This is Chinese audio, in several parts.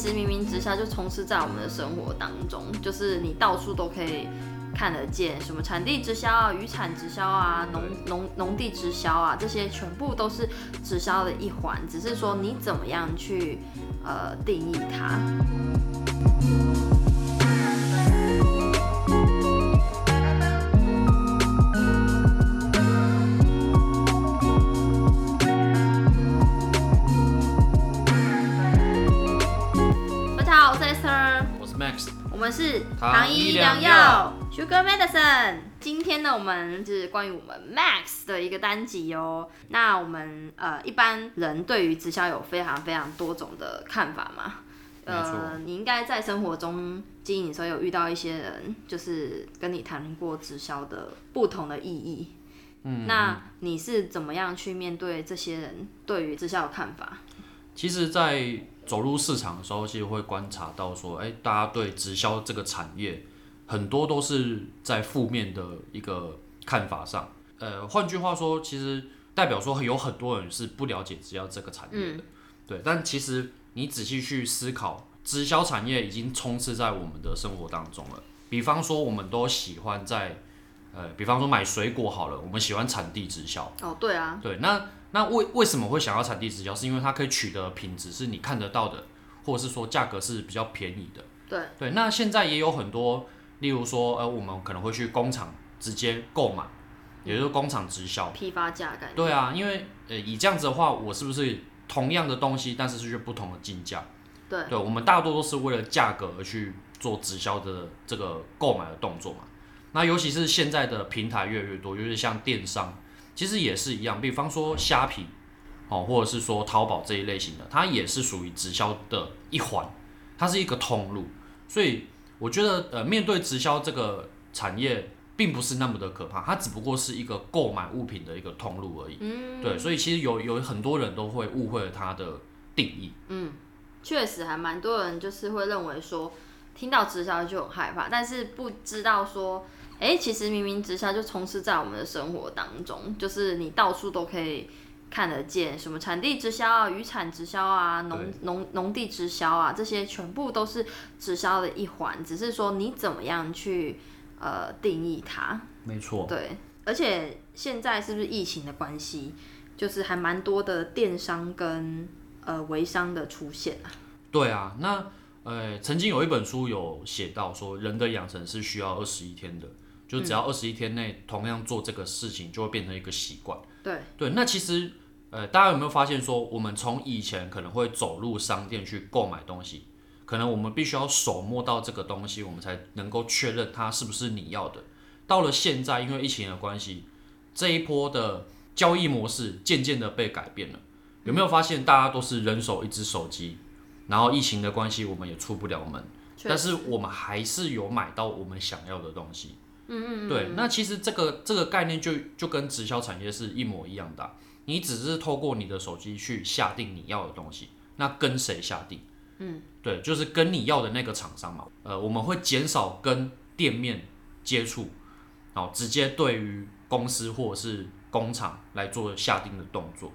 其实明明直销就充斥在我们的生活当中，就是你到处都可以看得见，什么产地直销啊、渔产直销啊、农农农地直销啊，这些全部都是直销的一环，只是说你怎么样去呃定义它。好，我是 Esther。我是 Max，我们是糖医良药药 Sugar Medicine。今天呢，我们是关于我们 Max 的一个单集哦。那我们呃，一般人对于直销有非常非常多种的看法嘛。没呃，错你应该在生活中经营的时候有遇到一些人，就是跟你谈过直销的不同的意义。嗯，那你是怎么样去面对这些人对于直销的看法？其实，在走入市场的时候，其实会观察到说，哎、大家对直销这个产业很多都是在负面的一个看法上。呃，换句话说，其实代表说有很多人是不了解直销这个产业的，对。但其实你仔细去思考，直销产业已经充斥在我们的生活当中了。比方说，我们都喜欢在呃，比方说买水果好了，我们喜欢产地直销。哦，对啊，对，那那为为什么会想要产地直销？是因为它可以取得品质是你看得到的，或者是说价格是比较便宜的。对对，那现在也有很多，例如说，呃，我们可能会去工厂直接购买，也就是工厂直销。批发价感觉。对啊，因为呃以这样子的话，我是不是同样的东西，但是是不同的进价？对对，我们大多都是为了价格而去做直销的这个购买的动作嘛。那尤其是现在的平台越来越多，就是像电商，其实也是一样。比方说虾皮，哦，或者是说淘宝这一类型的，它也是属于直销的一环，它是一个通路。所以我觉得，呃，面对直销这个产业，并不是那么的可怕，它只不过是一个购买物品的一个通路而已。嗯，对，所以其实有有很多人都会误会了它的定义。嗯确实还蛮多人就是会认为说，听到直销就很害怕，但是不知道说，哎、其实明明直销就充斥在我们的生活当中，就是你到处都可以看得见，什么产地直销啊、渔产直销啊、农农农地直销啊，这些全部都是直销的一环，只是说你怎么样去呃定义它。没错。对，而且现在是不是疫情的关系，就是还蛮多的电商跟呃微商的出现啊。对啊，那呃，曾经有一本书有写到说，人的养成是需要二十一天的，就只要二十一天内同样做这个事情，就会变成一个习惯。对，对，那其实呃，大家有没有发现说，我们从以前可能会走入商店去购买东西，可能我们必须要手摸到这个东西，我们才能够确认它是不是你要的。到了现在，因为疫情的关系，这一波的交易模式渐渐的被改变了。有没有发现大家都是人手一只手机？然后疫情的关系，我们也出不了门，但是我们还是有买到我们想要的东西。嗯嗯对，那其实这个这个概念就就跟直销产业是一模一样的啊、你只是透过你的手机去下定你要的东西，那跟谁下定？嗯，对，就是跟你要的那个厂商嘛。呃，我们会减少跟店面接触，然后，直接对于公司或者是工厂来做下定的动作。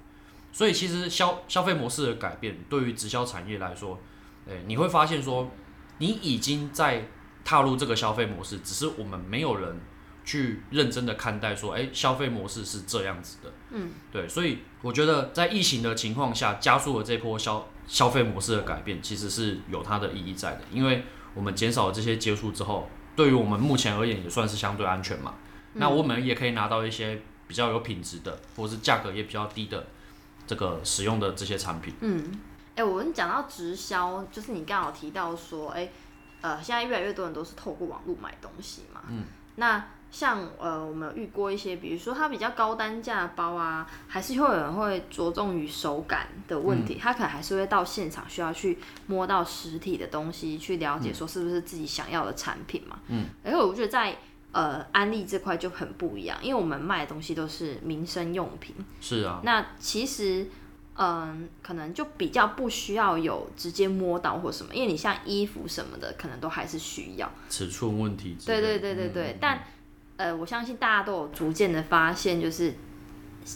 所以其实消消费模式的改变，对于直销产业来说，诶，你会发现说，你已经在踏入这个消费模式，只是我们没有人去认真的看待说，诶，消费模式是这样子的。嗯，对，所以我觉得在疫情的情况下，加速了这波消消费模式的改变，其实是有它的意义在的，因为我们减少了这些接触之后，对于我们目前而言也算是相对安全嘛。那我们也可以拿到一些比较有品质的，或是价格也比较低的这个使用的这些产品。嗯哎、我们讲到直销，就是你刚好提到说，哎、呃，现在越来越多人都是透过网络买东西嘛。嗯。那像呃，我们有遇过一些，比如说它比较高单价的包啊，还是会有人会着重于手感的问题，他可能还是会到现场需要去摸到实体的东西，去了解说是不是自己想要的产品嘛。嗯。而且我觉得在呃安利这块就很不一样，因为我们卖的东西都是民生用品。是啊，那其实，嗯，可能就比较不需要有直接摸到或什么，因为你像衣服什么的，可能都还是需要。尺寸问题对。对对对对，嗯但呃，我相信大家都有逐渐的发现，就是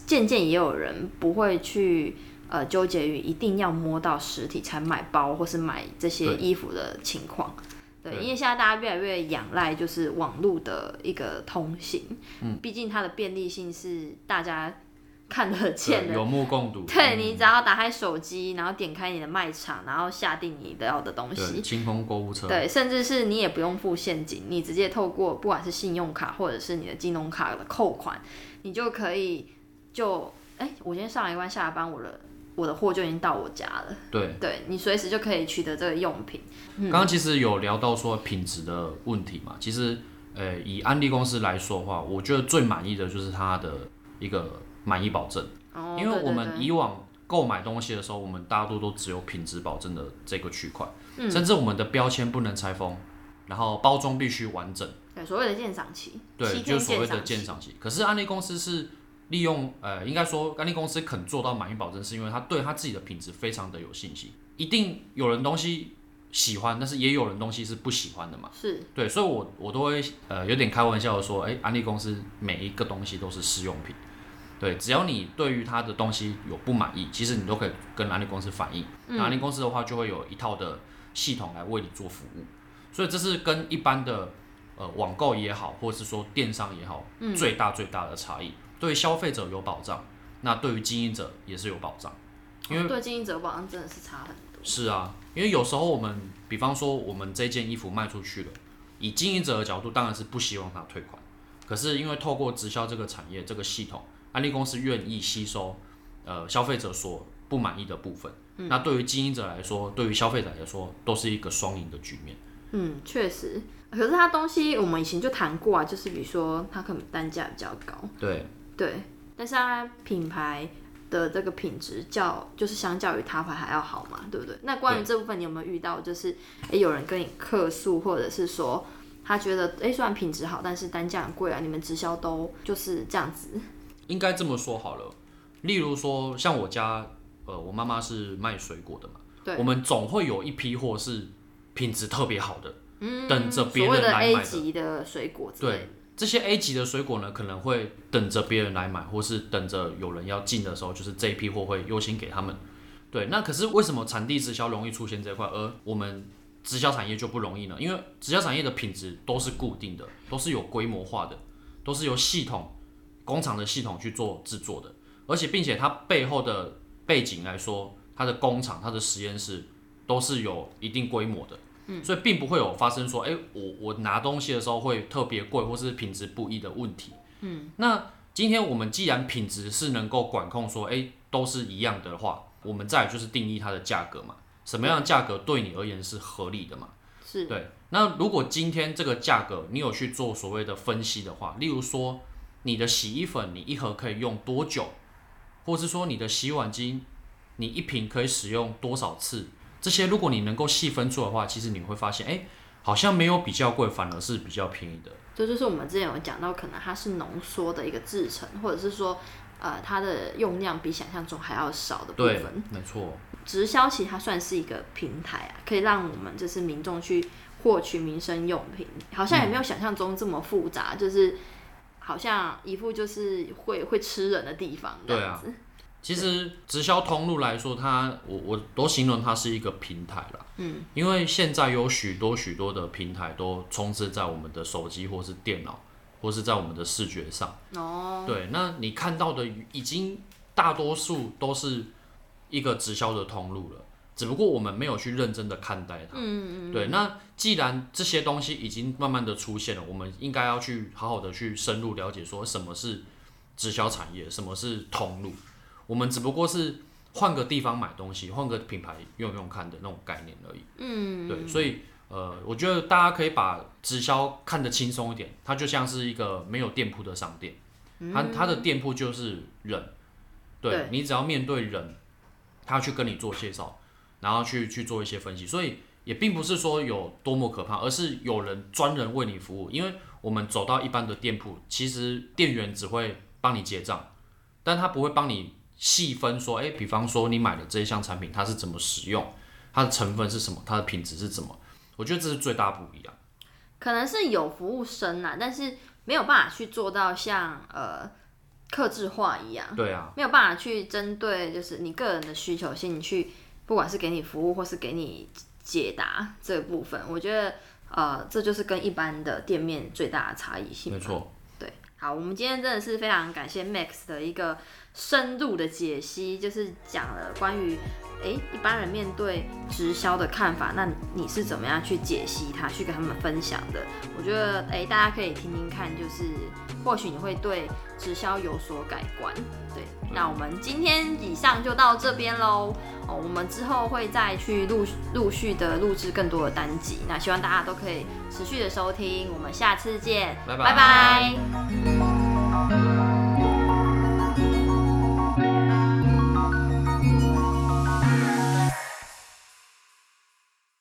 渐渐也有人不会去呃纠结于一定要摸到实体才买包或是买这些衣服的情况。对，因为现在大家越来越仰赖就是网络的一个通行，嗯，毕竟它的便利性是大家看得见的，有目共睹。对你只要打开手机，然后点开你的卖场，然后下定你要的东西，清空购物车，对，甚至是你也不用付现金，你直接透过不管是信用卡或者是你的金融卡的扣款，你就可以就哎，我今天上了一班下了班，我的我的货就已经到我家了。对，对你随时就可以取得这个用品。刚刚其实有聊到说品质的问题嘛，其实呃以安利公司来说的话，我觉得最满意的就是它的一个满意保证。哦，因为我们以往购买东西的时候，我们大多都只有品质保证的这个区块，甚至我们的标签不能拆封，然后包装必须完整。对，所谓的鉴赏期。对，就所谓的鉴赏期。可是安利公司是。利用呃，应该说安利公司肯做到满意保证，是因为他对他自己的品质非常的有信心。一定有人东西喜欢，但是也有人东西是不喜欢的嘛。是对，所以我我都会呃有点开玩笑的说，哎，安利公司每一个东西都是试用品。对，只要你对于他的东西有不满意，其实你都可以跟安利公司反映。安利公司的话就会有一套的系统来为你做服务。所以这是跟一般的呃网购也好，或者是说电商也好，最大最大的差异。对消费者有保障，那对于经营者也是有保障，因为对经营者保障真的是差很多。是啊，因为有时候我们，比方说我们这件衣服卖出去了，以经营者的角度当然是不希望他退款，可是因为透过直销这个产业这个系统，安利公司愿意吸收呃消费者所不满意的部分，那对于经营者来说，对于消费者来说都是一个双赢的局面。嗯，确实，可是它东西我们以前就谈过啊，就是比如说它可能单价比较高。对。对，但是它品牌的这个品质较就是相较于他牌还要好嘛，对不对？那关于这部分，你有没有遇到就是诶有人跟你客诉，或者是说他觉得诶虽然品质好，但是单价很贵啊，你们直销都就是这样子？应该这么说好了，例如说像我家，呃，我妈妈是卖水果的嘛，对，我们总会有一批货是品质特别好的，嗯，等着别人来买的水果，对。这些 A 级的水果呢，可能会等着别人来买，或是等着有人要进的时候，就是这一批货会优先给他们。对，那可是为什么产地直销容易出现这块，而我们直销产业就不容易呢？因为直销产业的品质都是固定的，都是有规模化的，都是由系统工厂的系统去做制作的，而且并且它背后的背景来说，它的工厂、它的实验室都是有一定规模的。嗯所以并不会有发生说，哎，我我拿东西的时候会特别贵，或是品质不一的问题。嗯，那今天我们既然品质是能够管控，说，哎，都是一样的话，我们再就是定义它的价格嘛，什么样的价格对你而言是合理的嘛？是对。那如果今天这个价格你有去做所谓的分析的话，例如说你的洗衣粉你一盒可以用多久，或是说你的洗碗巾你一瓶可以使用多少次？这些如果你能够细分出的话，其实你会发现，哎，好像没有比较贵，反而是比较便宜的。这就是我们之前有讲到，可能它是浓缩的一个制成，或者是说，呃，它的用量比想象中还要少的部分。没错。直销其实它算是一个平台啊，可以让我们就是民众去获取民生用品，好像也没有想象中这么复杂，就是好像一副就是会会吃人的地方这样子。其实直销通路来说，它我我都形容它是一个平台了。嗯，因为现在有许多许多的平台都充斥在我们的手机或是电脑，或是在我们的视觉上。哦，对，那你看到的已经大多数都是一个直销的通路了，只不过我们没有去认真的看待它。嗯嗯嗯。对，那既然这些东西已经慢慢的出现了，我们应该要去好好的去深入了解，说什么是直销产业，什么是通路。我们只不过是换个地方买东西，换个品牌用用看的那种概念而已。嗯，对，所以呃，我觉得大家可以把直销看得轻松一点，它就像是一个没有店铺的商店，它它的店铺就是人，对你只要面对人，他去跟你做介绍，然后去去做一些分析，所以也并不是说有多么可怕，而是有人专人为你服务。因为我们走到一般的店铺，其实店员只会帮你结账，但他不会帮你。细分说，诶，比方说你买的这一项产品，它是怎么使用，它的成分是什么，它的品质是怎么？我觉得这是最大不一样。可能是有服务生啦，但是没有办法去做到像呃克制化一样，对啊，没有办法去针对就是你个人的需求性去，不管是给你服务或是给你解答这个部分，我觉得呃这就是跟一般的店面最大的差异性。没错，对，好，我们今天真的是非常感谢 Max 的一个深入的解析，就是讲了关于。诶，一般人面对直销的看法，那你是怎么样去解析它，去跟他们分享的？我觉得，诶，大家可以听听看，就是或许你会对直销有所改观。对，那我们今天以上就到这边喽。哦，我们之后会再去陆陆续的录制更多的单集，那希望大家都可以持续的收听。我们下次见，拜拜。